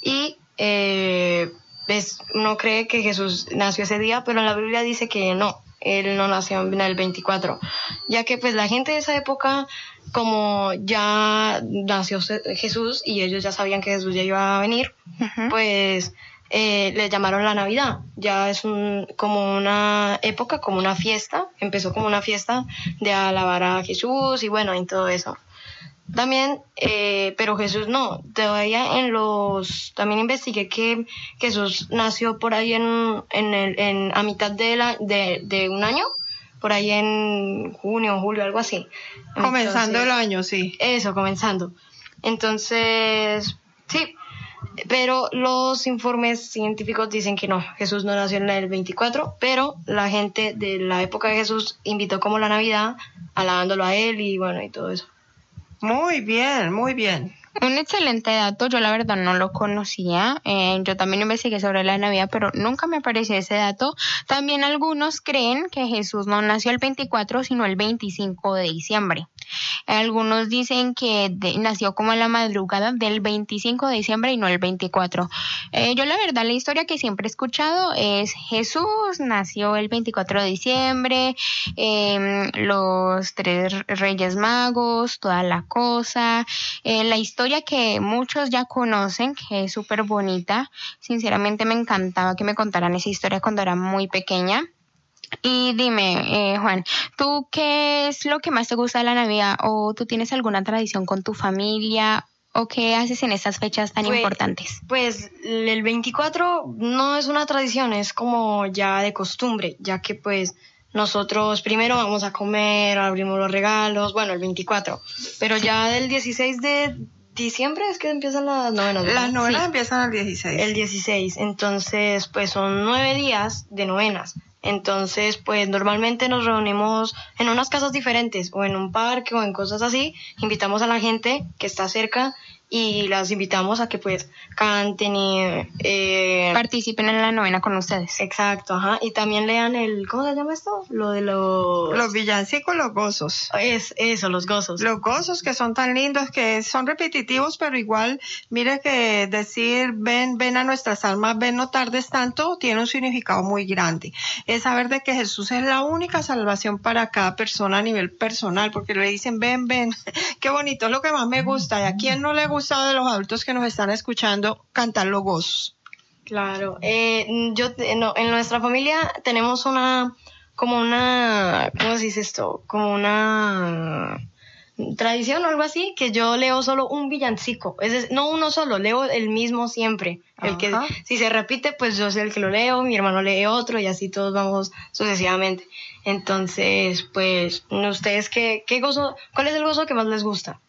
Y eh, pues, uno cree que Jesús nació ese día, pero la Biblia dice que no, él no nació en el 24, ya que pues la gente de esa época, como ya nació Jesús y ellos ya sabían que Jesús ya iba a venir, pues eh, le llamaron la Navidad. Ya es un, como una época, como una fiesta, empezó como una fiesta de alabar a Jesús y bueno, y todo eso. También, eh, pero Jesús no, todavía en los, también investigué que Jesús nació por ahí en, en, el, en a mitad de, la, de, de un año, por ahí en junio, julio, algo así. Comenzando Entonces- el año, sí. Eso, comenzando. Entonces, sí, pero los informes científicos dicen que no, Jesús no nació en el 24, pero la gente de la época de Jesús invitó como la Navidad, alabándolo a él y bueno, y todo eso. Muy bien, muy bien. Un excelente dato, yo la verdad no lo conocía. Eh, yo también investigué sobre la Navidad, pero nunca me apareció ese dato. También algunos creen que Jesús no nació el 24, sino el 25 de diciembre. Algunos dicen que nació como la madrugada del 25 de diciembre y no el 24. Eh, yo la verdad la historia que siempre he escuchado es Jesús nació el 24 de diciembre, em, los tres reyes magos, toda la cosa. Eh, la historia que muchos ya conocen, que es súper bonita. Sinceramente me encantaba que me contaran esa historia cuando era muy pequeña. Y dime, eh, Juan, ¿tú qué es lo que más te gusta de la Navidad? ¿O tú tienes alguna tradición con tu familia? ¿O qué haces en estas fechas tan Pues- importantes? Pues el 24 no es una tradición, es como ya de costumbre, ya que pues nosotros primero vamos a comer, abrimos los regalos, bueno, el 24, pero ya del 16 de diciembre es que empiezan las novenas. ¿verdad? Las novenas empiezan el 16. El 16, entonces pues son nueve días de novenas. Entonces, pues normalmente nos reunimos en unas casas diferentes o en un parque o en cosas así. Invitamos a la gente que está cerca y las invitamos a que pues canten y eh, participen en la novena con ustedes. Exacto, ajá. Y también lean el, ¿cómo se llama esto? Lo de los... Los villancicos, los gozos. Es eso, los gozos. Los gozos que son tan lindos, que son repetitivos, pero igual, mire que decir ven, ven a nuestras almas, ven no tardes tanto, tiene un significado muy grande. Es saber de que Jesús es la única salvación para cada persona a nivel personal, porque le dicen ven, ven. Qué bonito, es lo que más me gusta. ¿Y a quién no le gusta de los adultos que nos están escuchando cantar los gozos? Claro, eh, yo te- no, en nuestra familia tenemos una, como una, ¿cómo se dice esto? Como una tradición o algo así, que yo leo solo un villancico, es decir, no uno solo, leo el mismo siempre. El que si se repite, pues yo soy el que lo leo, mi hermano lee otro y así todos vamos sucesivamente. Entonces, pues, ¿ustedes qué, qué gozo, cuál es el gozo que más les gusta?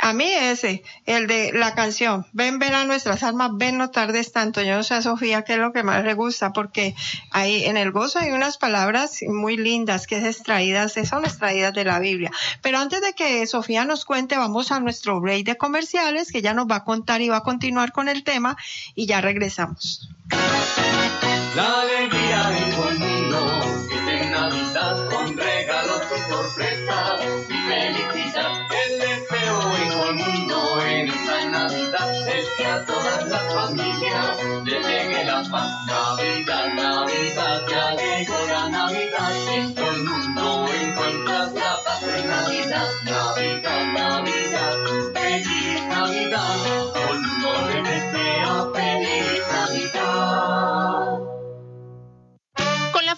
A mí ese, el de la canción, ven, ven a nuestras almas, ven, no tardes tanto. Yo no sé a Sofía qué es lo que más le gusta, porque ahí en el gozo hay unas palabras muy lindas que es extraídas, son extraídas de la Biblia. Pero antes de que Sofía nos cuente, vamos a nuestro break de comerciales, que ya nos va a contar y va a continuar con el tema, y ya regresamos. La alegría en las familias les llegue la paz.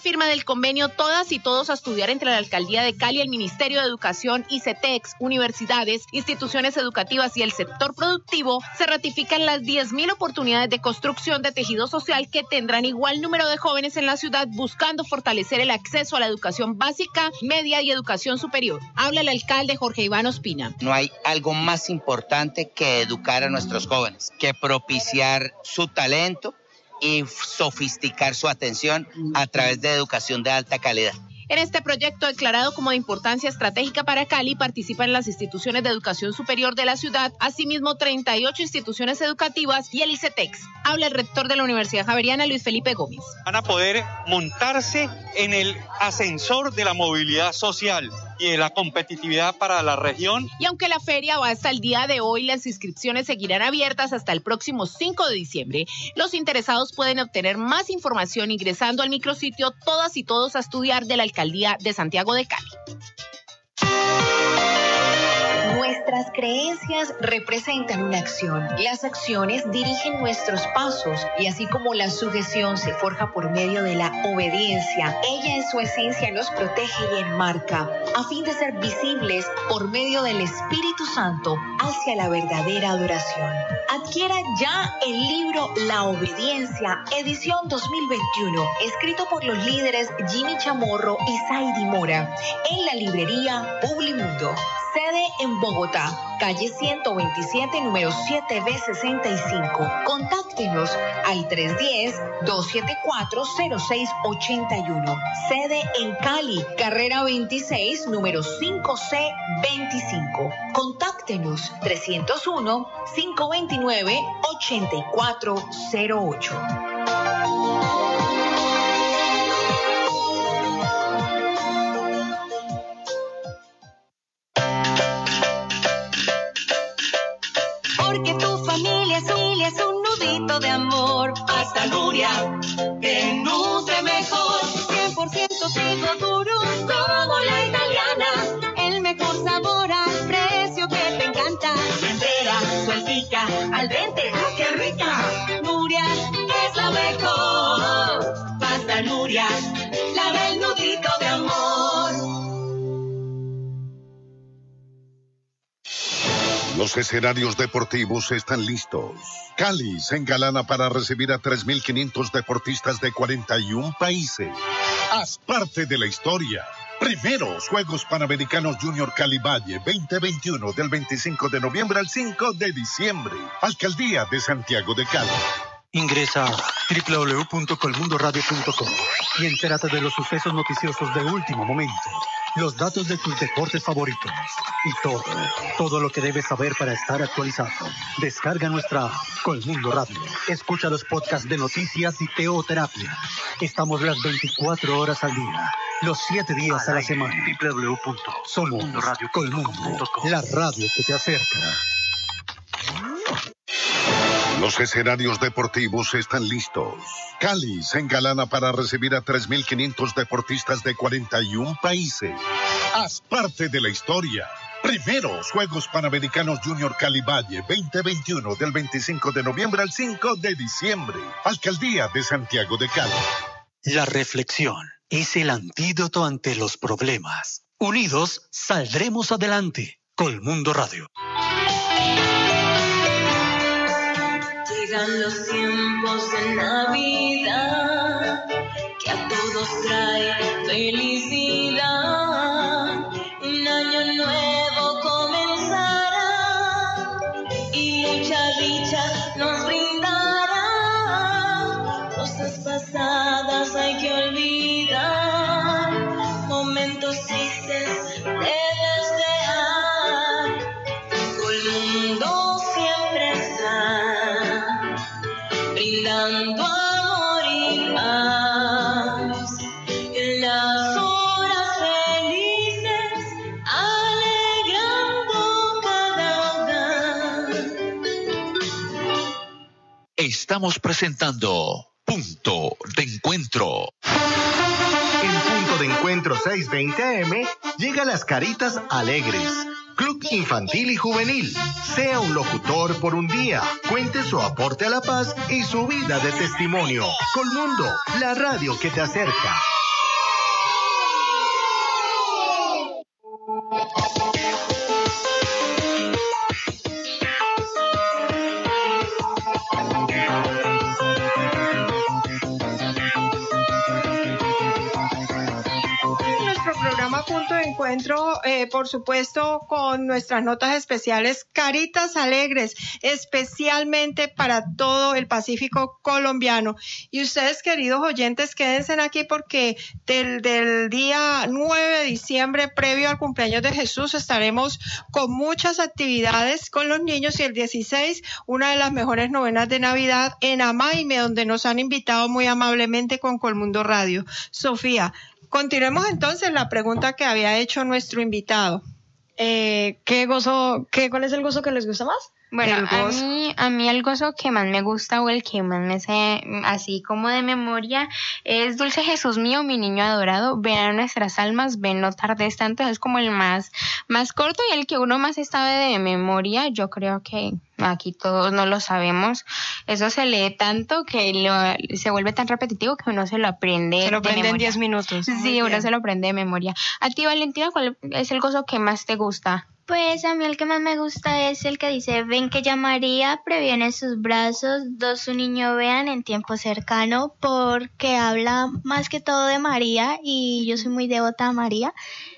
Firma del convenio Todas y Todos a Estudiar entre la Alcaldía de Cali, el Ministerio de Educación, ICETEX, universidades, instituciones educativas y el sector productivo, se ratifican las 10.000 oportunidades de construcción de tejido social que tendrán igual número de jóvenes en la ciudad buscando fortalecer el acceso a la educación básica, media y educación superior. Habla el alcalde Jorge Iván Ospina. No hay algo más importante que educar a nuestros jóvenes, que propiciar su talento y sofisticar su atención a través de educación de alta calidad. En este proyecto declarado como de importancia estratégica para Cali participan las instituciones de educación superior de la ciudad, asimismo 38 instituciones educativas y el ICETEX. Habla el rector de la Universidad Javeriana, Luis Felipe Gómez. Van a poder montarse en el ascensor de la movilidad social y de la competitividad para la región Y aunque la feria va hasta el día de hoy, las inscripciones seguirán abiertas hasta el próximo 5 de diciembre. Los interesados pueden obtener más información ingresando al micrositio Todas y Todos a Estudiar de la Alcaldía de Santiago de Cali. Nuestras creencias representan una acción. Las acciones dirigen nuestros pasos y así como la sujeción se forja por medio de la obediencia, ella en su esencia nos protege y enmarca a fin de ser visibles por medio del Espíritu Santo hacia la verdadera adoración. Adquiera ya el libro La Obediencia, edición 2021, escrito por los líderes Jimmy Chamorro y Saidi Mora, en la librería Publimundo. Sede en Bogotá, calle 127, número 7B65. Contáctenos al 310-274-0681. Sede en Cali, carrera 26, número 5C25. Contáctenos 301-529-8408. De amor. Pasta Nuria, que nutre mejor. 100% trigo duro, como la italiana. El mejor sabor al precio que te encanta. Entera, sueltica, al dente, Los escenarios deportivos están listos. Cali se engalana para recibir a 3.500 deportistas de 41 países. Haz parte de la historia. Primeros Juegos Panamericanos Junior Cali Valle 2021 del 25 de noviembre al 5 de diciembre. Alcaldía de Santiago de Cali. Ingresa a www.colmundoradio.com y entérate de los sucesos noticiosos de último momento, los datos de tus deportes favoritos y todo, todo lo que debes saber para estar actualizado. Descarga nuestra app, Colmundo Radio. Escucha los podcasts de noticias y teoterapia. Estamos las 24 horas al día, los 7 días a la semana. Somos Colmundo, la radio que te acerca. Los escenarios deportivos están listos. Cali se engalana para recibir a 3.500 deportistas de 41 países. Haz parte de la historia. Primeros Juegos Panamericanos Junior Cali Valle 2021 del 25 de noviembre al 5 de diciembre. Alcaldía de Santiago de Cali. La reflexión es el antídoto ante los problemas. Unidos saldremos adelante. Colmundo Radio. Llegan los tiempos de Navidad que a todos trae felicidad. Estamos presentando Punto de Encuentro. En punto de encuentro 620 AM llega las caritas alegres. Club Infantil y Juvenil. Sea un locutor por un día. Cuente su aporte a la paz y su vida de testimonio. Colmundo, la radio que te acerca. Eh, por supuesto, con nuestras notas especiales, Caritas Alegres, especialmente para todo el Pacífico colombiano. Y ustedes, queridos oyentes, quédense aquí porque del, del día 9 de diciembre, previo al cumpleaños de Jesús, estaremos con muchas actividades con los niños y el 16, una de las mejores novenas de Navidad en Amaime, donde nos han invitado muy amablemente con Colmundo Radio. Sofía, Continuemos entonces la pregunta que había hecho nuestro invitado. Eh, ¿Qué gozo, qué, cuál es el gozo que les gusta más? Bueno, a mí, a mí el gozo que más me gusta o el que más me sé así como de memoria es Dulce Jesús mío, mi niño adorado, ven a nuestras almas, ven no tardes tanto, es como el más, más corto y el que uno más sabe de memoria, yo creo que aquí todos no lo sabemos, eso se lee tanto que lo- se vuelve tan repetitivo que uno se lo aprende Se lo de aprende en memoria. 10 minutos. Muy Sí, uno bien. se lo aprende de memoria. A ti, Valentina, ¿cuál es el gozo que más te gusta? Pues a mí el que más me gusta es el que dice, ven que ya María previene sus brazos, dos su niño vean en tiempo cercano, porque habla más que todo de María y yo soy muy devota a María,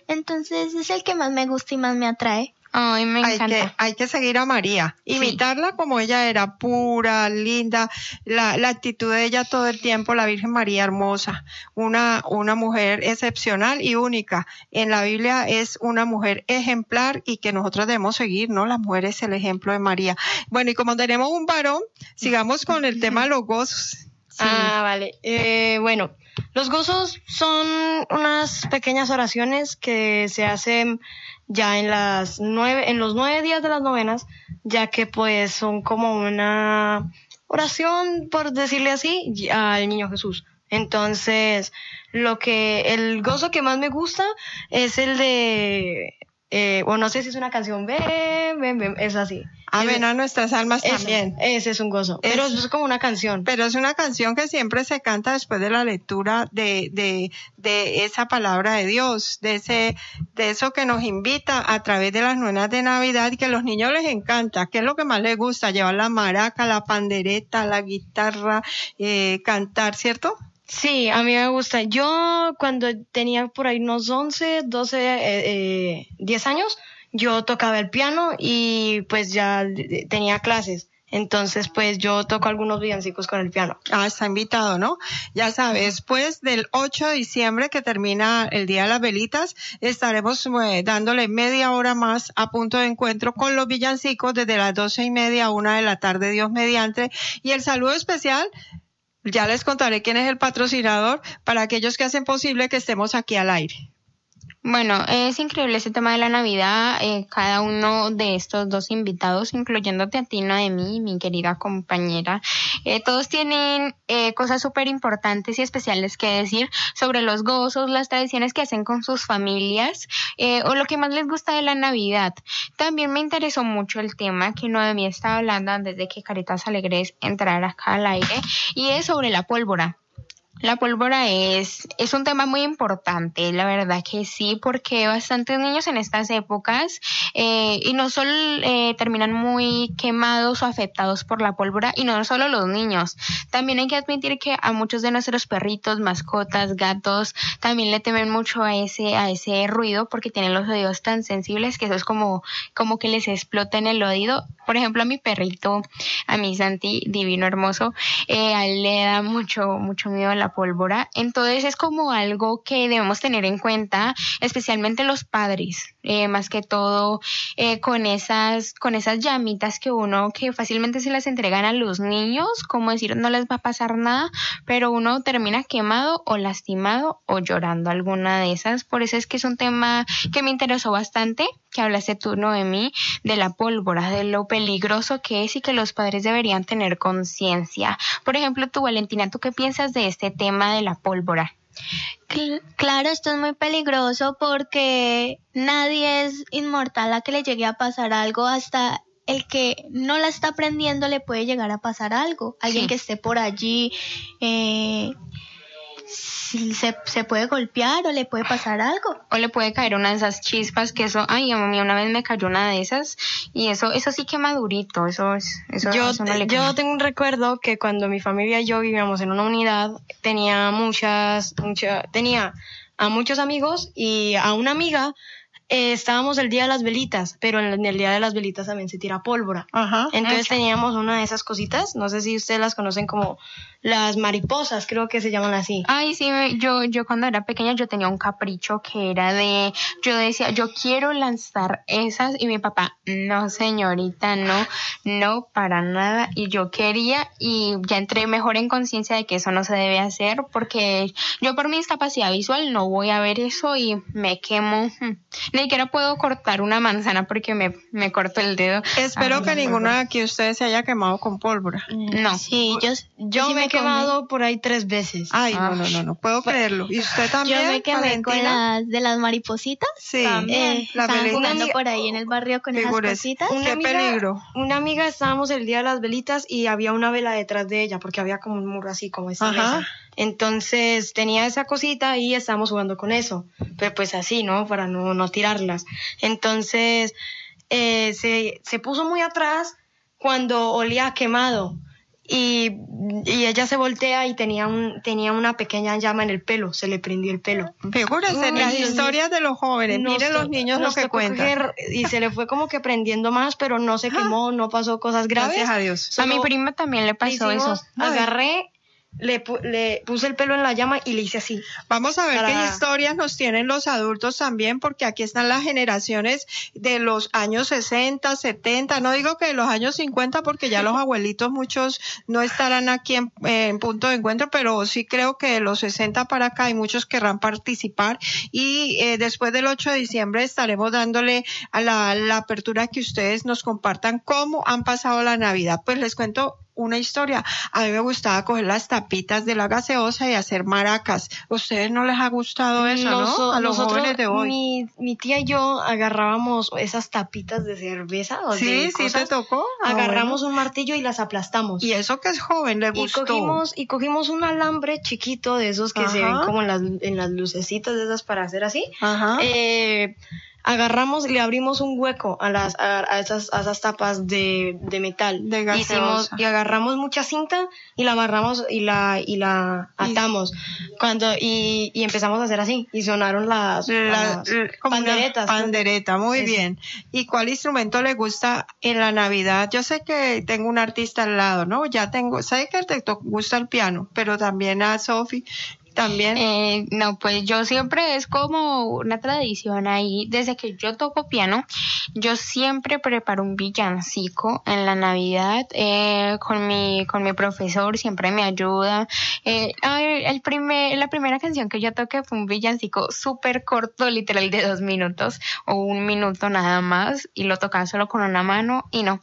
entonces es el que más me gusta y más me atrae. Ay, me hay encanta. que, hay que seguir a María, imitarla como ella era, pura, linda, la, la actitud de ella todo el tiempo, la Virgen María hermosa, una, una mujer excepcional y única. En la Biblia es una mujer ejemplar y que nosotros debemos seguir, ¿no? La mujer es el ejemplo de María. Bueno, y como tenemos un varón, sigamos con el tema de los gozos. Ah, vale. Eh, bueno, los gozos son unas pequeñas oraciones que se hacen ya en las nueve, en los nueve días de las novenas, ya que pues son como una oración, por decirle así, al niño Jesús. Entonces, lo que, el gozo que más me gusta es el de, eh, o no sé si es una canción, ven, ven, ven, es así. Amén a nuestras almas Eso, también. Ese es un gozo. Pero es como una canción. Pero es una canción que siempre se canta después de la lectura de, de, de esa palabra de Dios, de ese, de eso que nos invita a través de las nuenas de Navidad y que a los niños les encanta. ¿Qué es lo que más les gusta? Llevar la maraca, la pandereta, la guitarra, eh, cantar, ¿cierto? Sí, a mí me gusta. Yo cuando tenía por ahí unos 11, 12, eh, eh, 10 años, yo tocaba el piano y pues ya tenía clases. Entonces, pues yo toco algunos villancicos con el piano. Ah, está invitado, ¿no? Ya sabes, después del 8 de diciembre que termina el Día de las Velitas, estaremos eh, dándole media hora más a punto de encuentro con los villancicos desde las doce y media a una de la tarde, Dios mediante. Y el saludo especial, ya les contaré quién es el patrocinador para aquellos que hacen posible que estemos aquí al aire. Bueno, es increíble ese tema de la Navidad. Eh, cada uno de estos dos invitados, incluyéndote a ti, Noemí, mi querida compañera, eh, todos tienen eh, cosas súper importantes y especiales que decir sobre los gozos, las tradiciones que hacen con sus familias eh, o lo que más les gusta de la Navidad. También me interesó mucho el tema que Noemí estaba hablando antes de que Caritas Alegres entrara acá al aire y es sobre la pólvora. La pólvora es, es un tema muy importante, la verdad que sí, porque bastantes niños en estas épocas eh, y no solo eh, terminan muy quemados o afectados por la pólvora y no solo los niños. También hay que admitir que a muchos de nuestros perritos, mascotas, gatos, también le temen mucho a ese, a ese ruido porque tienen los oídos tan sensibles que eso es como, como que les explota en el oído. Por ejemplo, a mi perrito, a mi Santi, divino, hermoso, eh, a él le da mucho, mucho miedo a la pólvora. Entonces es como algo que debemos tener en cuenta, especialmente los padres, eh, más que todo eh, con esas, con esas llamitas que uno, que fácilmente se las entregan a los niños, como decir no les va a pasar nada, pero uno termina quemado o lastimado o llorando alguna de esas. Por eso es que es un tema que me interesó bastante, que hablaste tú, Noemí, de la pólvora, de lo peligroso que es y que los padres deberían tener conciencia. Por ejemplo, tú, Valentina, ¿tú qué piensas de este tema de la pólvora? Cl- Claro, esto es muy peligroso porque nadie es inmortal a que le llegue a pasar algo hasta el que no la está aprendiendo le puede llegar a pasar algo. Alguien Sí. que esté por allí eh, si se, se puede golpear o le puede pasar algo. O le puede caer una de esas chispas que eso, ay, a mí una vez me cayó una de esas y eso, eso sí quema durito, eso es, eso, yo, eso no le yo tengo un recuerdo que cuando mi familia y yo vivíamos en una unidad, tenía muchas, mucha, tenía a muchos amigos y a una amiga eh, estábamos el día de las velitas, pero en el día de las velitas también se tira pólvora. Entonces teníamos una de esas cositas, no sé si ustedes las conocen como las mariposas, creo que se llaman así. Ay, sí, me- yo, yo cuando era pequeña yo tenía un capricho que era de, yo decía, yo quiero lanzar esas y mi papá, no señorita, no, no, para nada. Y yo quería y ya entré mejor en conciencia de que eso no se debe hacer porque yo por mi discapacidad visual no voy a ver eso y me quemo. Ni siquiera puedo cortar una manzana porque me, me corto el dedo. Espero Ay, que no, ninguno de aquí ustedes se haya quemado con pólvora. No. Sí, yo, Yo sí me he quemado por ahí tres veces. Ay, no, no, no, no puedo creerlo. ¿Y usted también? Yo me quemé con las de las maripositas. Sí, Eh, la estaban jugando por ahí en el barrio con esas cositas. Una Qué amiga- peligro. Una amiga estábamos el día de las velitas y había una vela detrás de ella porque había como un muro así como esta Ajá. mesa. Entonces tenía esa cosita y estábamos jugando con eso. Pero pues así, ¿no? Para no, no tirarlas. Entonces eh, se, se puso muy atrás cuando olía a quemado. Y, y ella se voltea y tenía un tenía una pequeña llama en el pelo, se le prendió el pelo. Figúrense en Uy, las historias de los jóvenes, Nos miren los niños lo que cuentan. coger y se le fue como que prendiendo más, pero no se quemó, no pasó cosas graves. Gracias a Dios. A mi Solo prima también le pasó hicimos- eso. Agarré, le, pu- le puse el pelo en la llama y le hice así. Vamos a ver Para- qué historias nos tienen los adultos también, porque aquí están las generaciones de los años 60, 70, no digo que de los años 50, porque ya los abuelitos muchos no estarán aquí en, eh, en punto de encuentro, pero sí creo que de los 60 para acá hay muchos querrán participar y eh, después del 8 de diciembre estaremos dándole a la, la apertura que ustedes nos compartan cómo han pasado la Navidad. Pues les cuento una historia. A mí me gustaba coger las tapitas de la gaseosa y hacer maracas. ¿Ustedes no les ha gustado eso, Noso- no? A los nosotros, jóvenes de hoy. Mi, mi tía y yo agarrábamos esas tapitas de cerveza o Sí, de sí te tocó. Ah, agarramos bueno. un martillo y las aplastamos. Y eso que es joven, le y gustó. cogimos y cogimos un alambre chiquito de esos que se ven como en las, en las lucecitas de esas para hacer así. Ajá. Eh, agarramos, le abrimos un hueco a las a, a esas, a esas tapas de, de metal. De Hicimos, y agarramos mucha cinta y la amarramos y la y la atamos cuando y, y empezamos a hacer así y sonaron las, La- las panderetas. pandereta, muy Eso. bien. ¿Y cuál instrumento le gusta en la Navidad? Yo sé que tengo un artista al lado, ¿no? Ya tengo, sé que te gusta el piano, pero también a Sofi, también. Eh, no, pues yo siempre es como una tradición ahí, desde que yo toco piano, yo siempre preparo un villancico en la Navidad eh, con mi con mi profesor, siempre me ayuda. Eh, el primer, la primera canción que yo toqué fue un villancico súper corto, literal de dos minutos o un minuto nada más, y lo tocaba solo con una mano y no,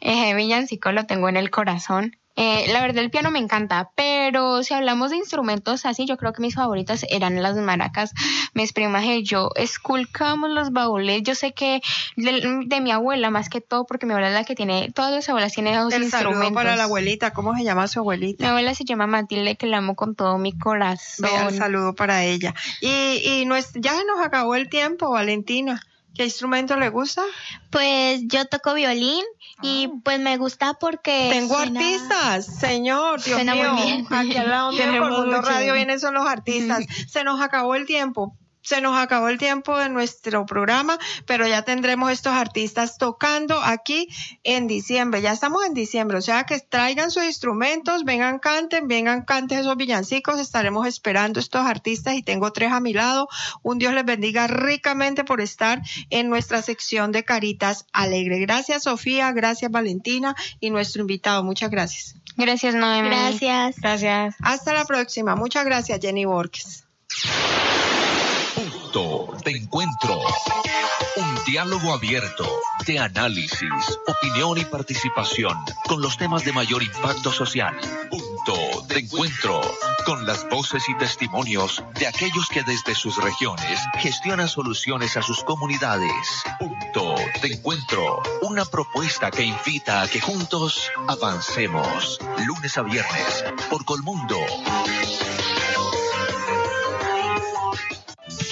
ese villancico lo tengo en el corazón. Eh, la verdad el piano me encanta, pero si hablamos de instrumentos así, yo creo que mis favoritas eran las maracas. Mis primas y yo esculcamos los baúles. Yo sé que de, de mi abuela más que todo, porque mi abuela es la que tiene, todas las abuelas tienen esos el saludo instrumentos. para la abuelita, ¿cómo se llama su Mi abuelita? abuela se llama Matilde, que la amo con todo mi corazón. Vea, el saludo para ella. Y, y no es- ya se nos acabó el tiempo, Valentina. ¿Qué instrumento le gusta? Pues yo toco violín y pues me gusta porque Tengo suena- artistas, señor, Dios Suena muy mío. bien. Aquí al lado mío por Mundo mucho. Radio vienen son los artistas. Se nos acabó el tiempo. Se nos acabó el tiempo de nuestro programa, pero ya tendremos estos artistas tocando aquí en diciembre. Ya estamos en diciembre, o sea que traigan sus instrumentos, vengan canten, vengan canten esos villancicos. Estaremos esperando estos artistas y tengo tres a mi lado. Un Dios les bendiga ricamente por estar en nuestra sección de Caritas Alegre. Gracias Sofía, gracias Valentina y nuestro invitado. Muchas gracias. Gracias, Noemi. Gracias. Gracias. Hasta la próxima. Muchas gracias Jenny Borges. Punto de encuentro. Un diálogo abierto de análisis, opinión y participación con los temas de mayor impacto social. Punto de encuentro con las voces y testimonios de aquellos que desde sus regiones gestionan soluciones a sus comunidades. Punto de encuentro. Una propuesta que invita a que juntos avancemos. Lunes a viernes por Colmundo